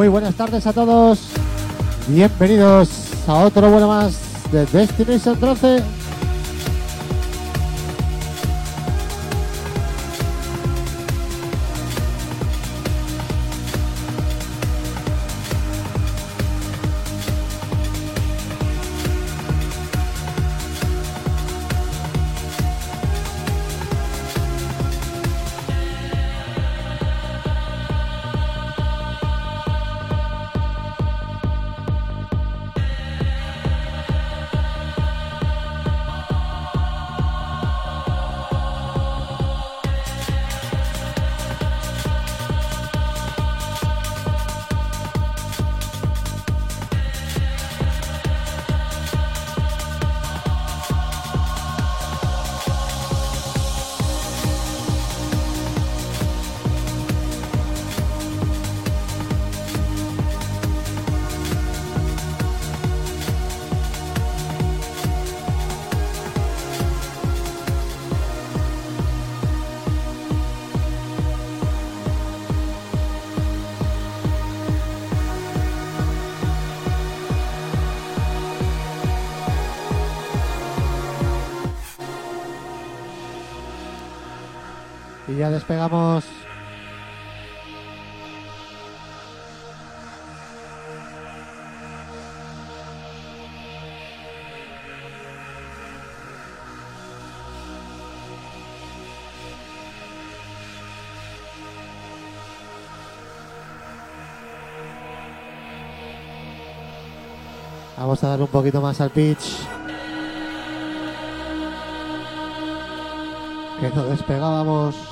Muy buenas tardes a todos. Bienvenidos a otro vuelo más de Destination 13. Ya despegamos. Vamos a dar un poquito más al pitch. Que no despegábamos.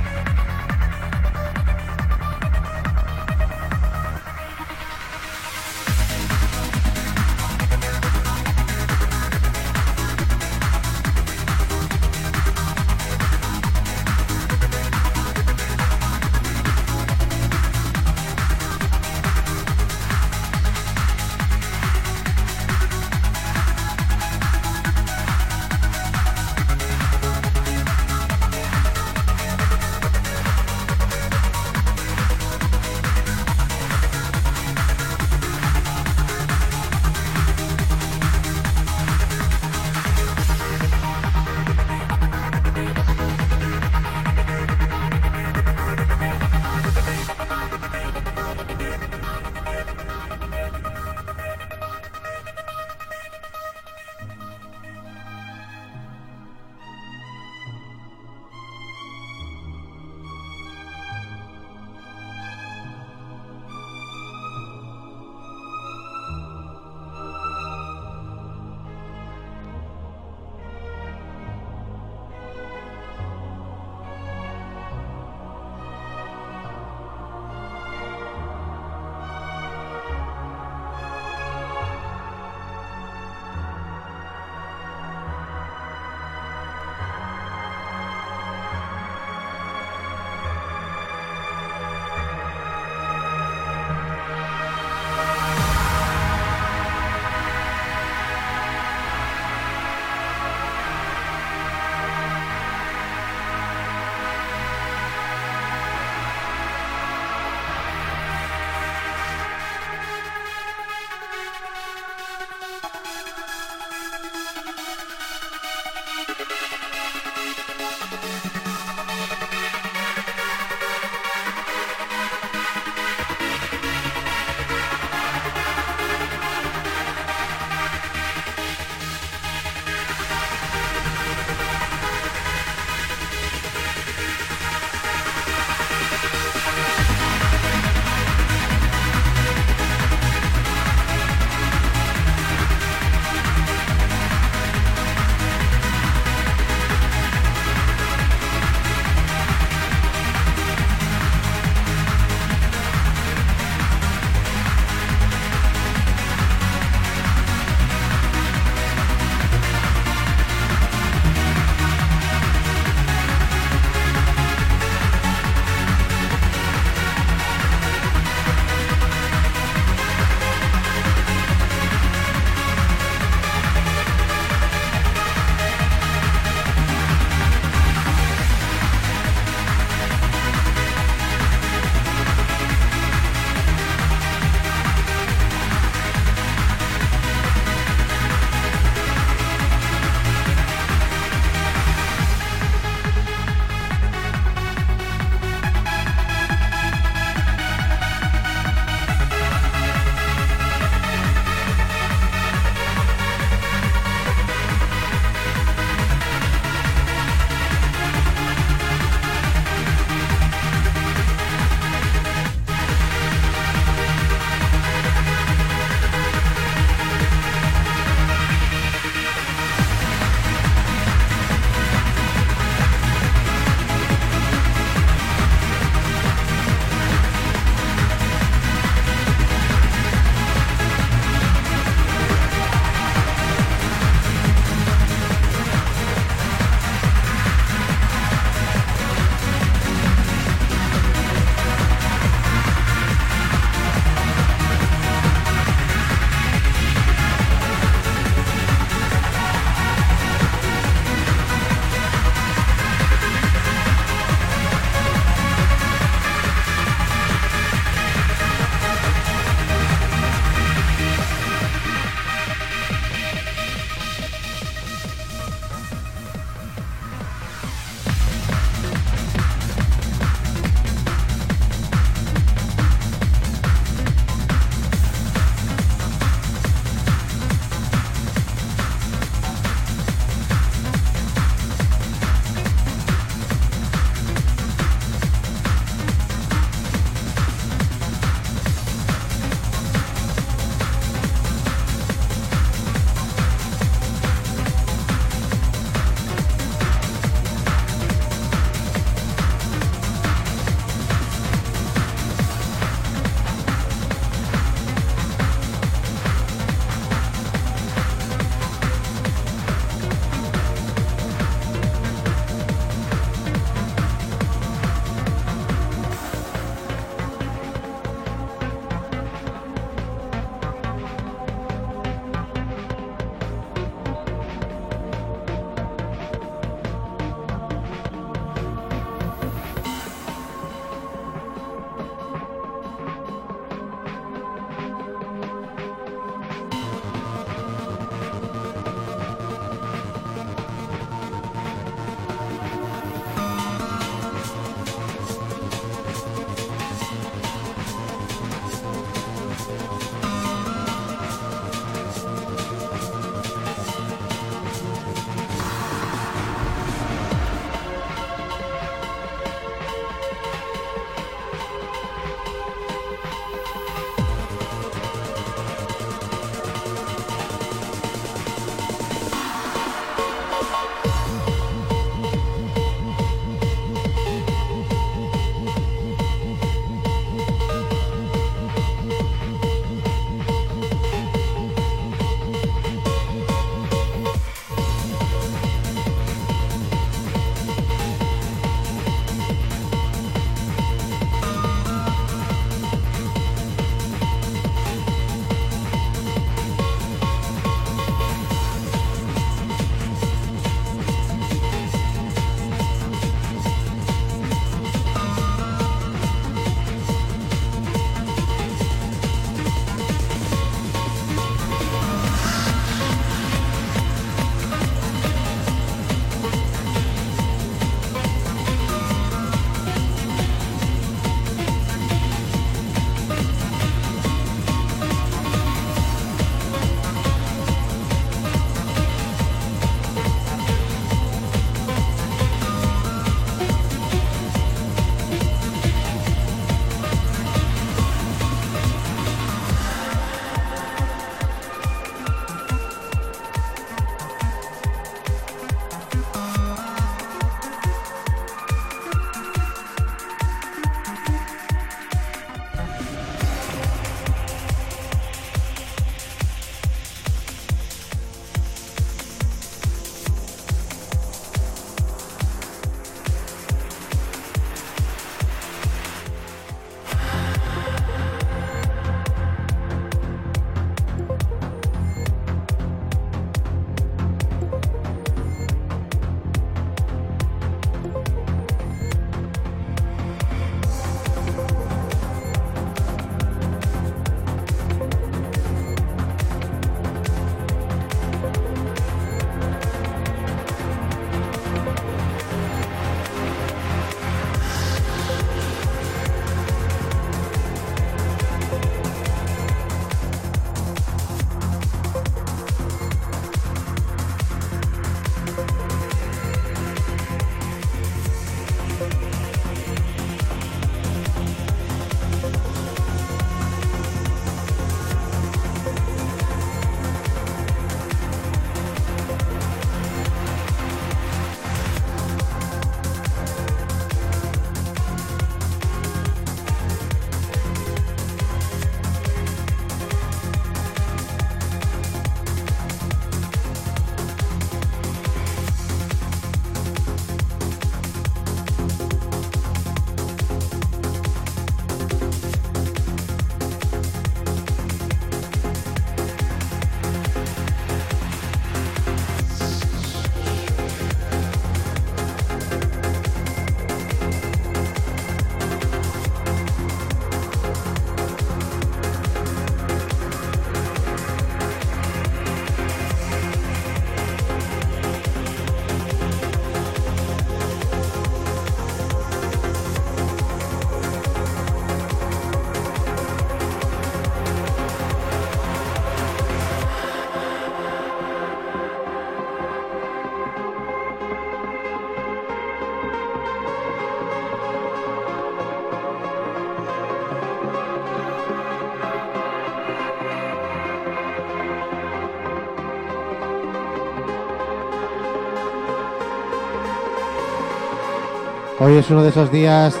Hoy es uno de esos días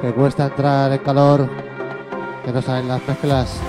que cuesta entrar en calor, que no salen las mezclas.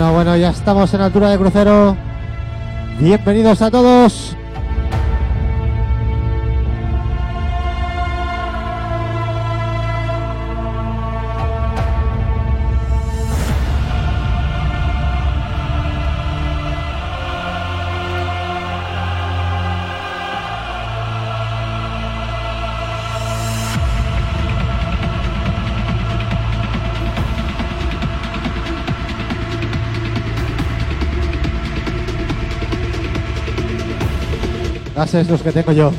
Bueno, bueno, ya estamos en altura de crucero. Bienvenidos a todos. Gases los que tengo yo.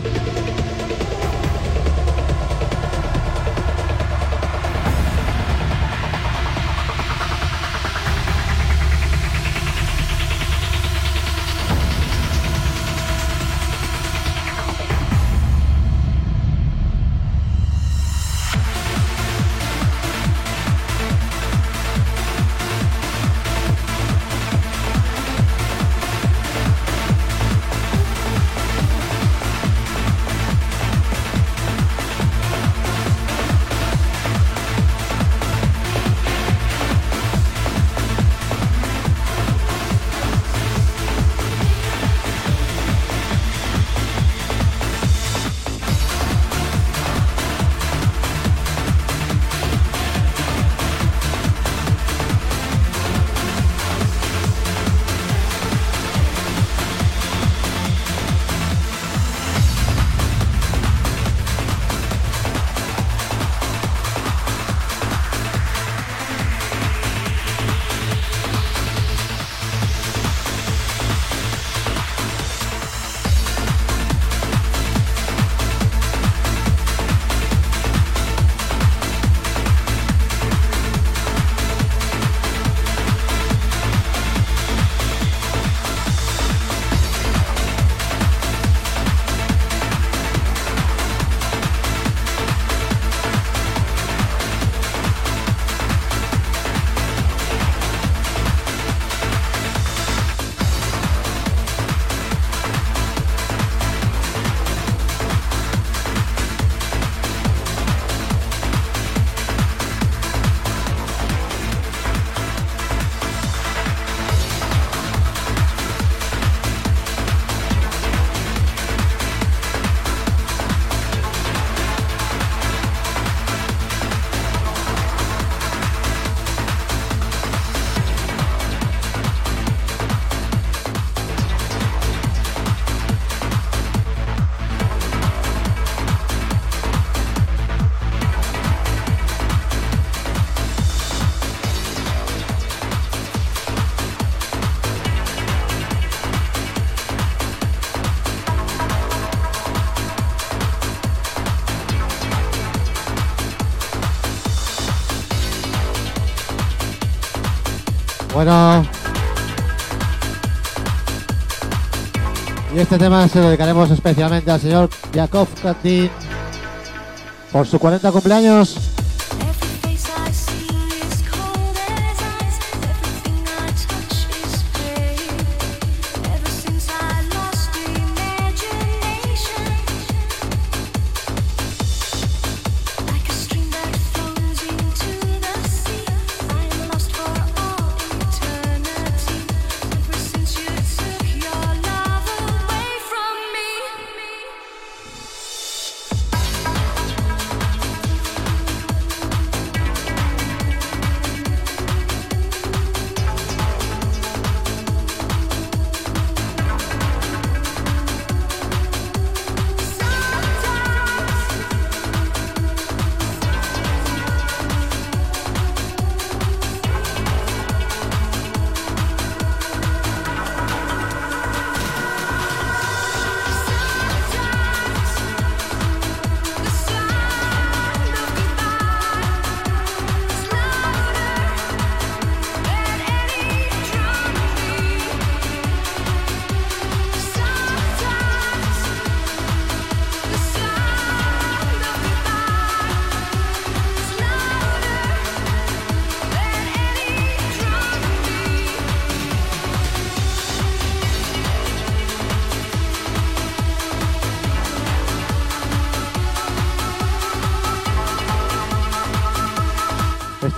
Este tema se dedicaremos especialmente al señor Jakov Katin por su 40 cumpleaños.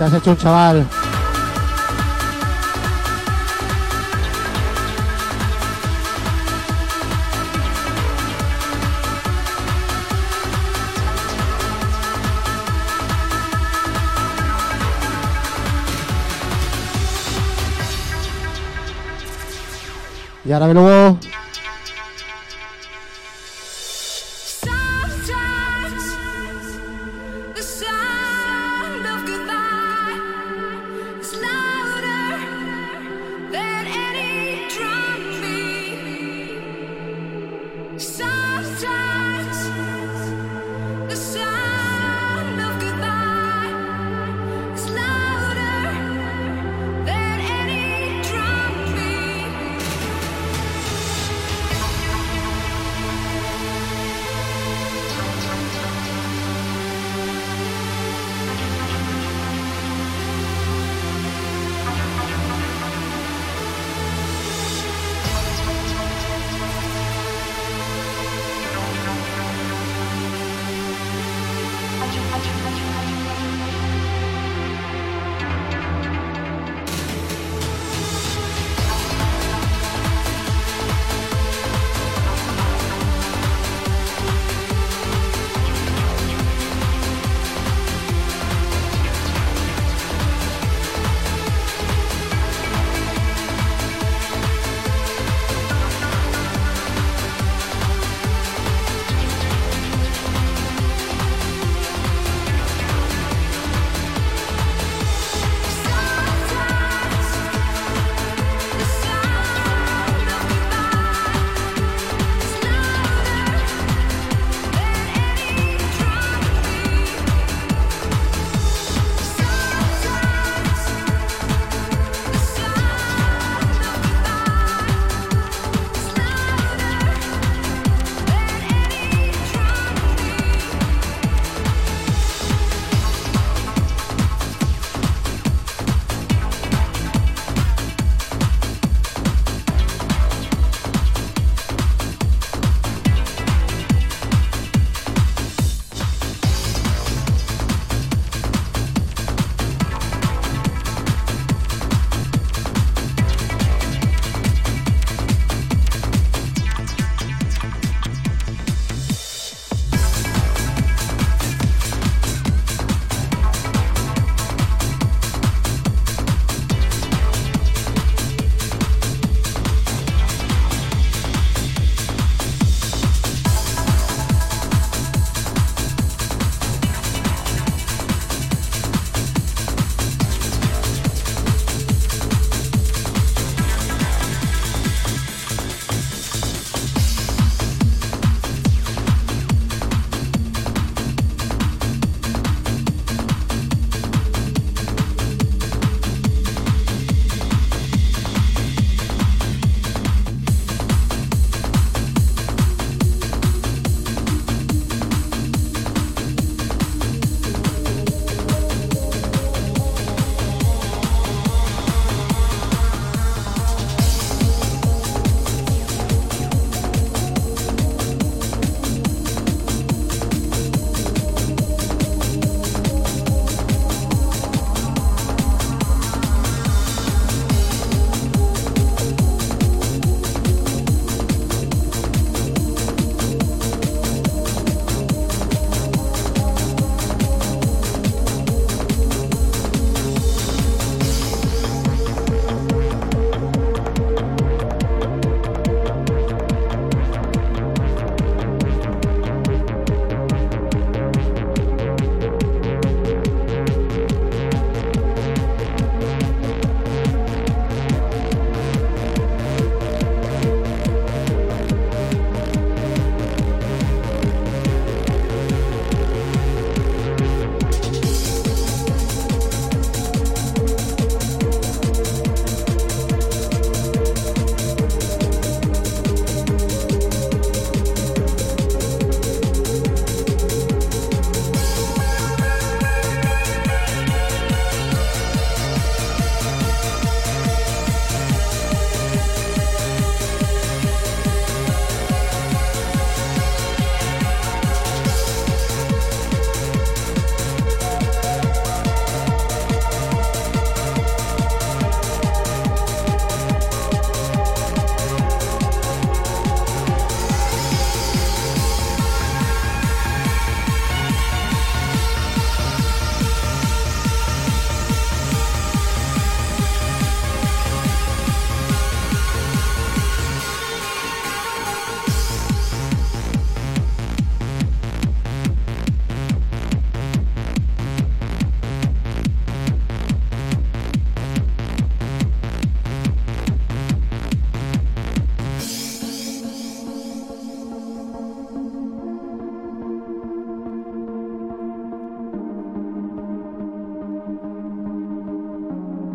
Te has hecho un chaval. Y ahora me luego.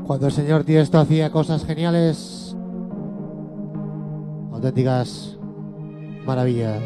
Cuando el señor Tiesto hacía cosas geniales, auténticas maravillas.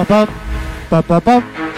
Pa, pa, pa, pa.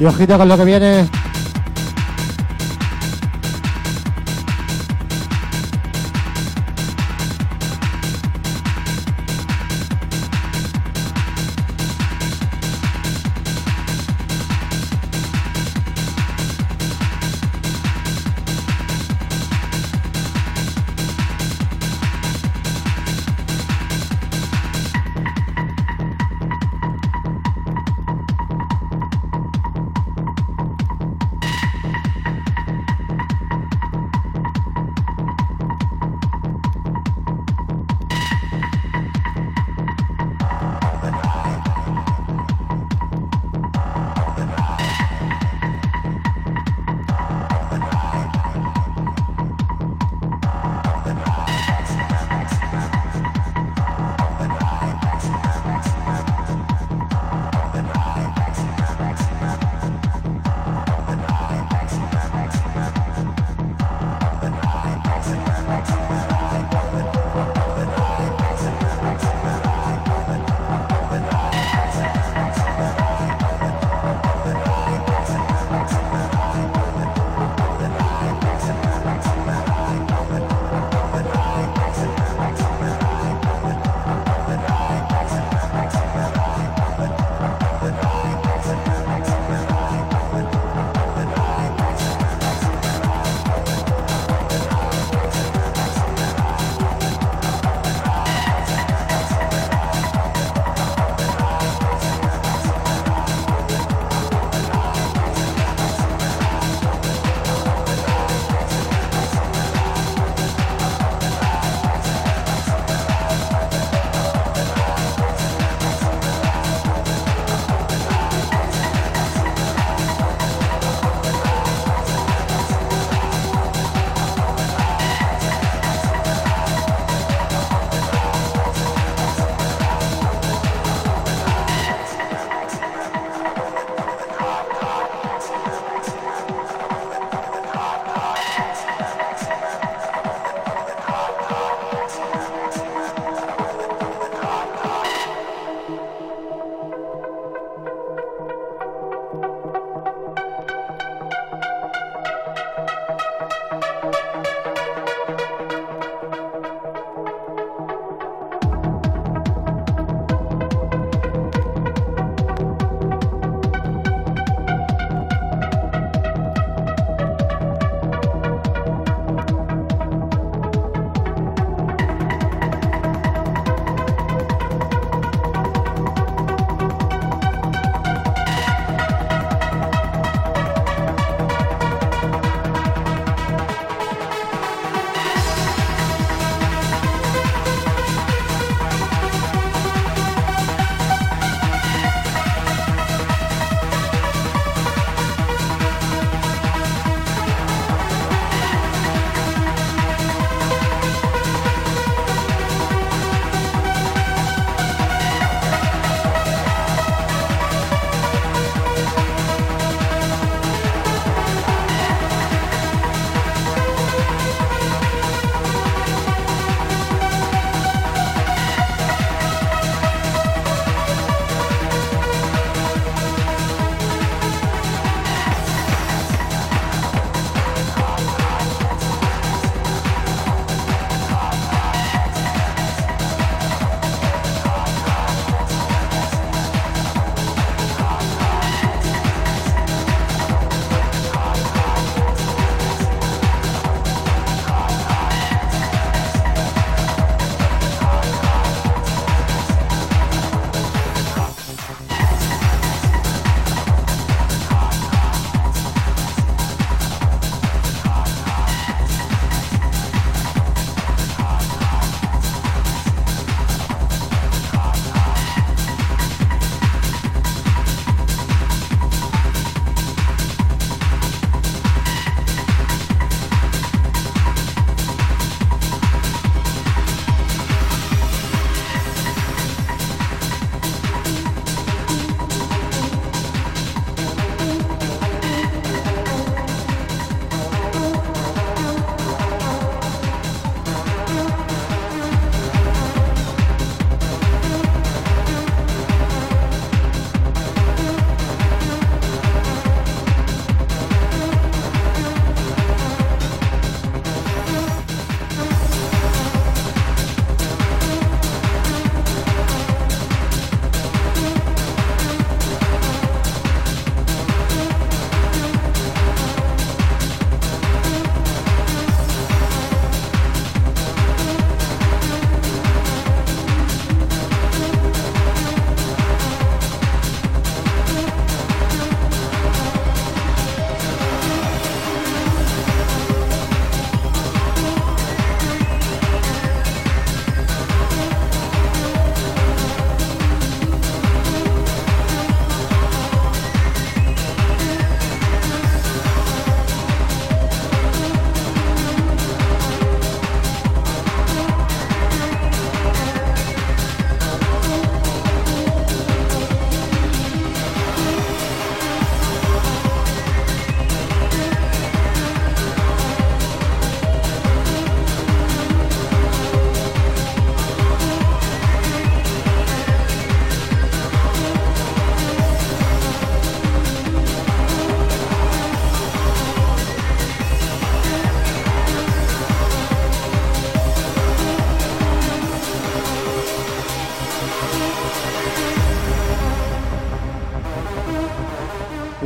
Y ojito con lo que viene.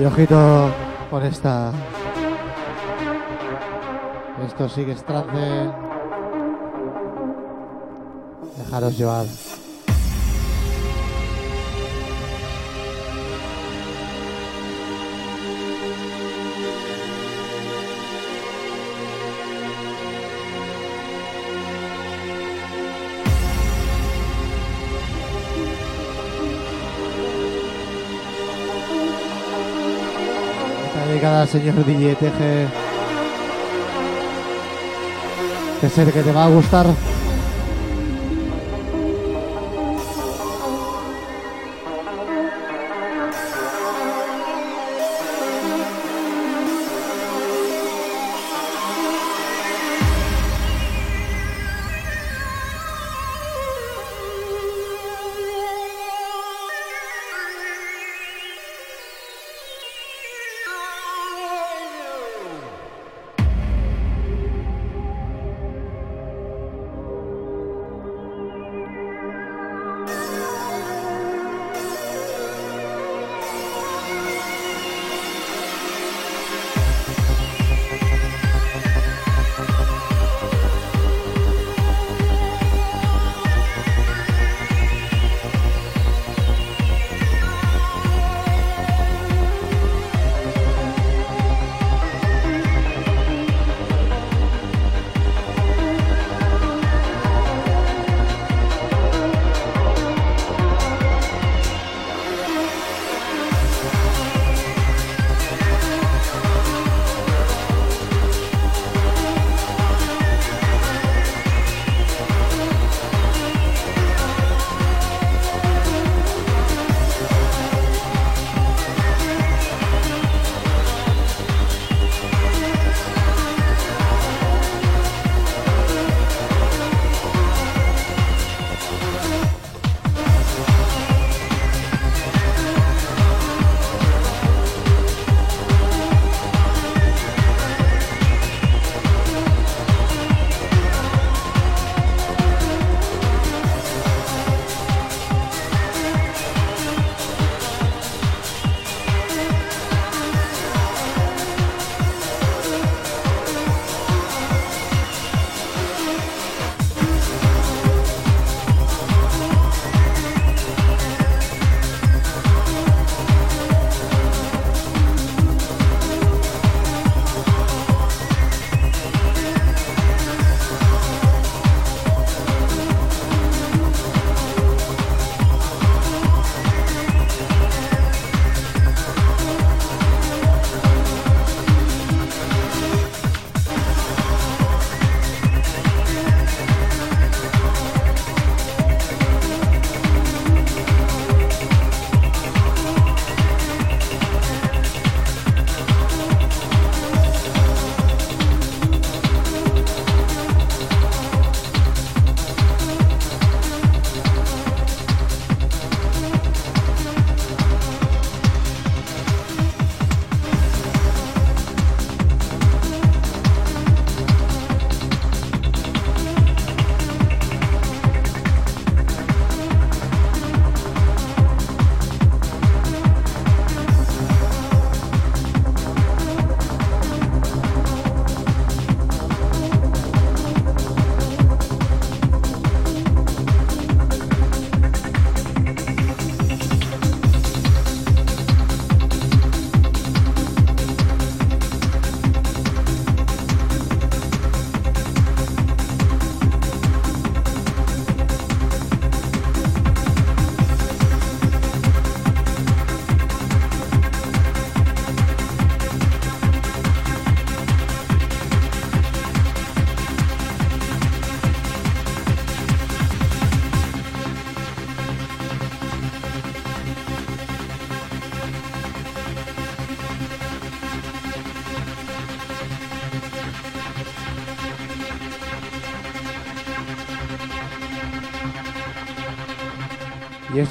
Y ojito con esta. Esto sí que es trance. Dejaros llevar. Señor DJ. Que sé que te va a gustar.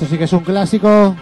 Esto sí que es un clásico.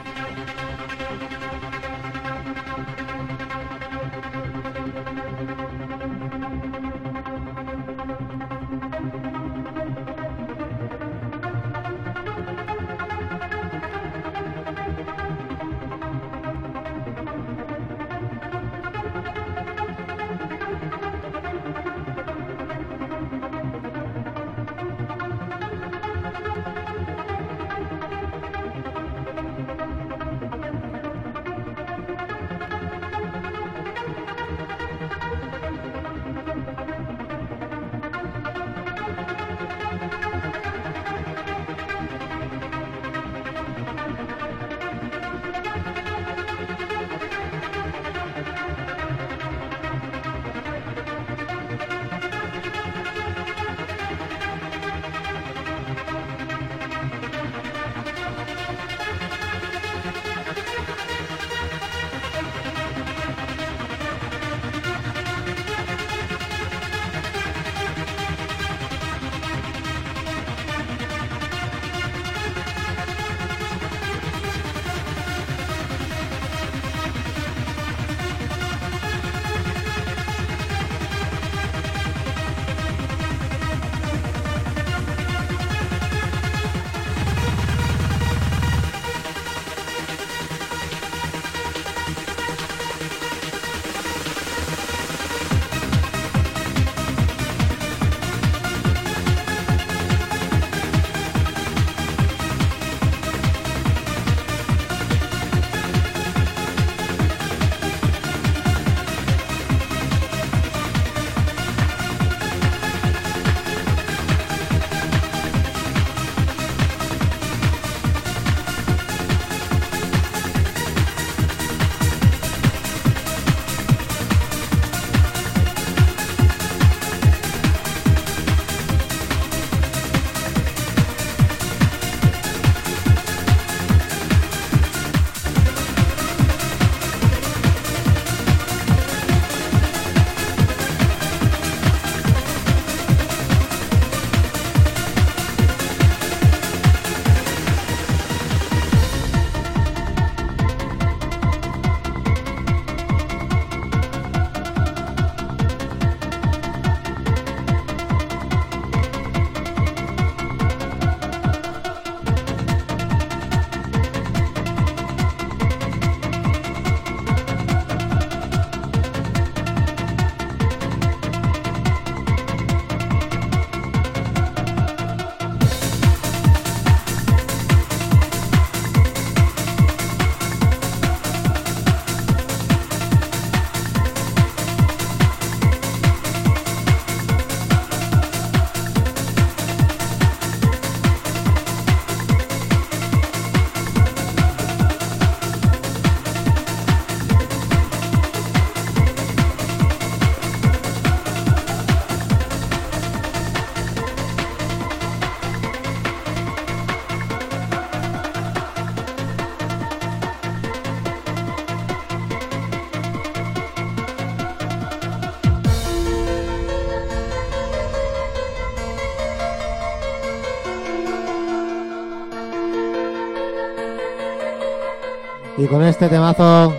Y con este temazo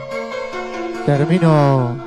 termino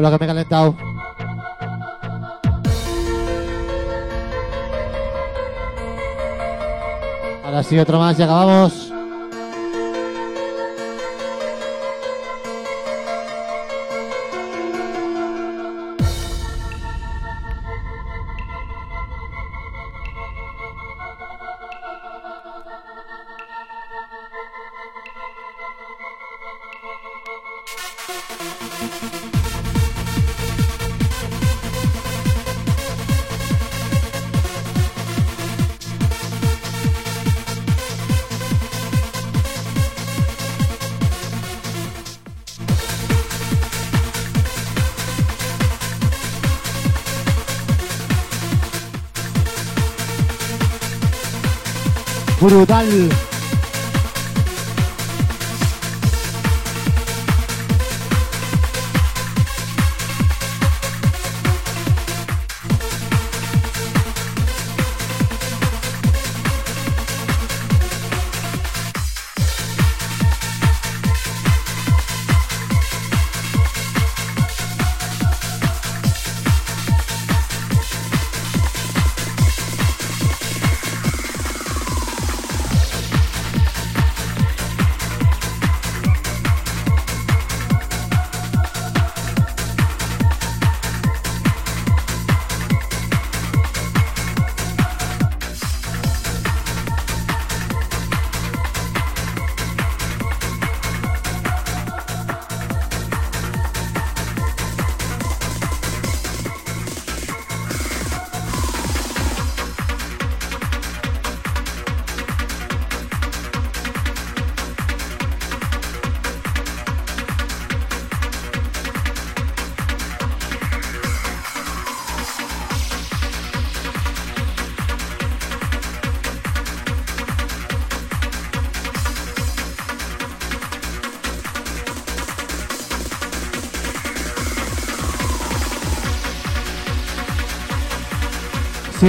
Hola, que me he calentado. Ahora sí, otro más y acabamos. Brutal.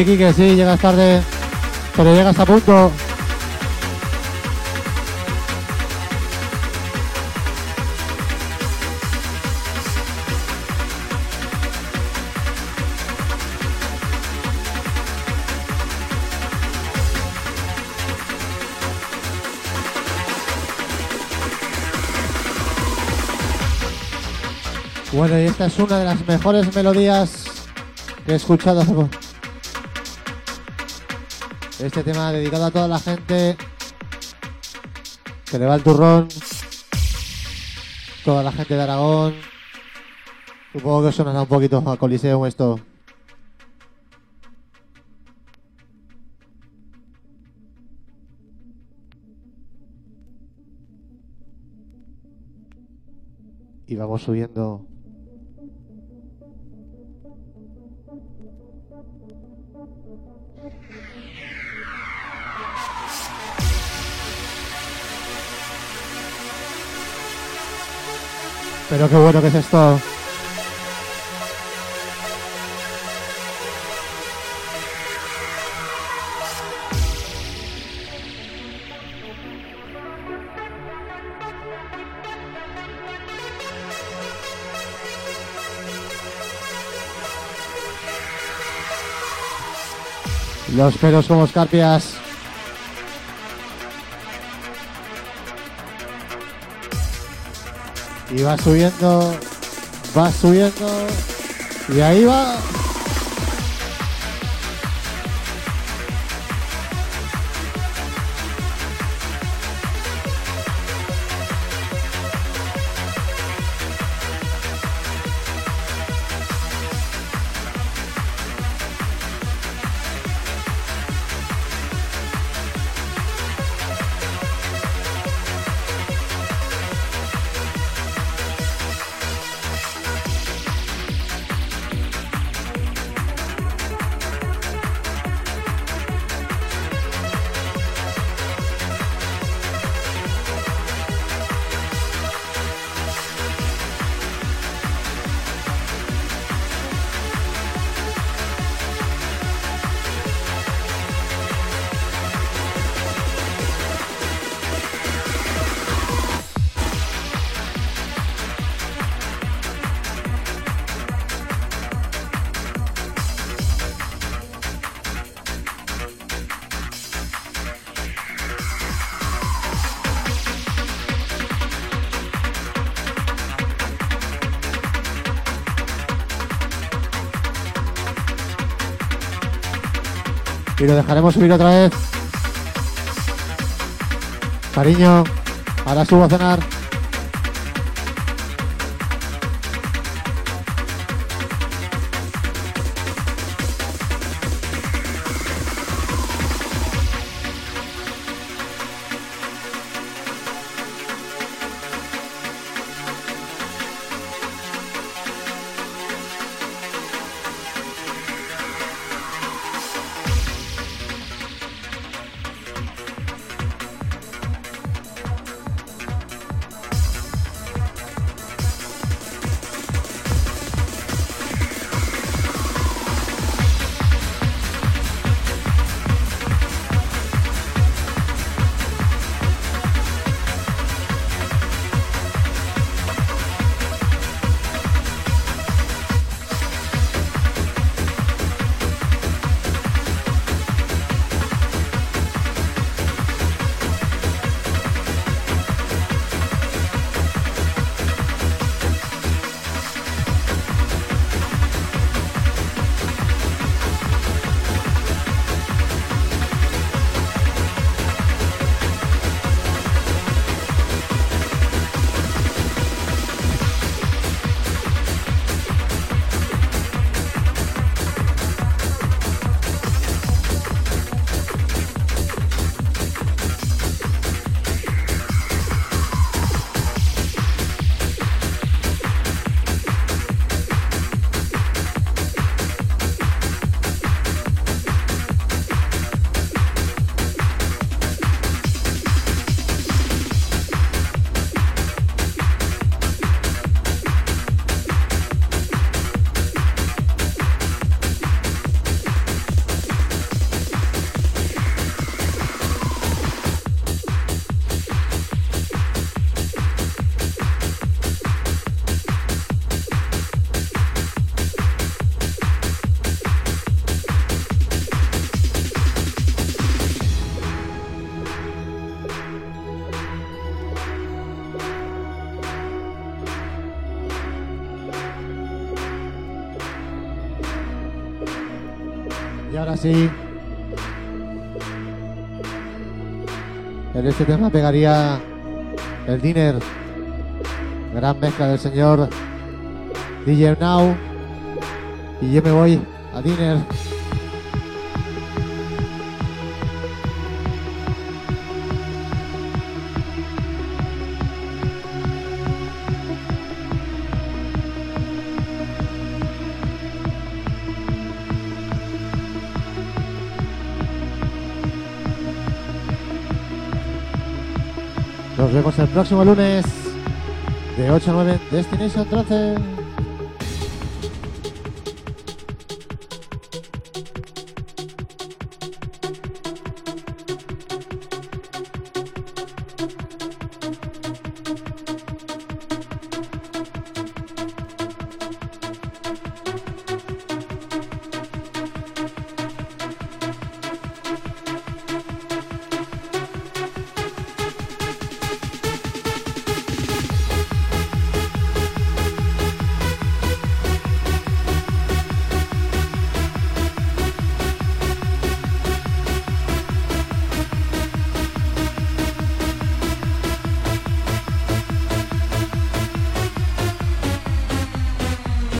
Sí, Kike, sí, llegas tarde, pero llegas a punto. Bueno, y esta es una de las mejores melodías que he escuchado. Este tema dedicado a toda la gente que le va el turrón, toda la gente de Aragón. Supongo que suena un poquito a Coliseum esto. y vamos subiendo. Pero qué bueno que es esto. Los pelos como escarpias. Y va subiendo, va subiendo. Y ahí va. Y lo dejaremos subir otra vez. Cariño, ahora subo a cenar. Sí. En este tema pegaría el dinner. Gran mezcla del señor DJ Now. Y yo me voy a dinner. Vemos el próximo lunes de 8 a 9 Destination 13.